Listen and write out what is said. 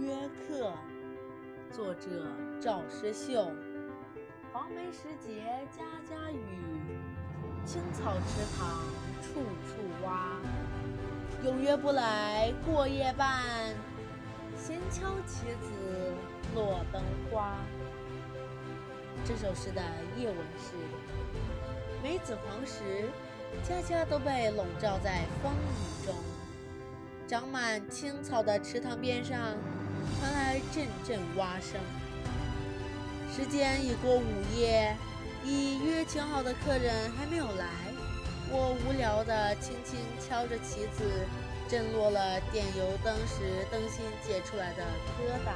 约客》，作者赵师秀。黄梅时节家家雨，青草池塘处处蛙。有约不来过夜半，闲敲棋子落灯花。这首诗的叶文是：梅子黄时，家家都被笼罩在风雨中。长满青草的池塘边上，传来阵阵蛙声。时间已过午夜，已约请好的客人还没有来。我无聊地轻轻敲着棋子，震落了点油灯时灯芯结出来的疙瘩。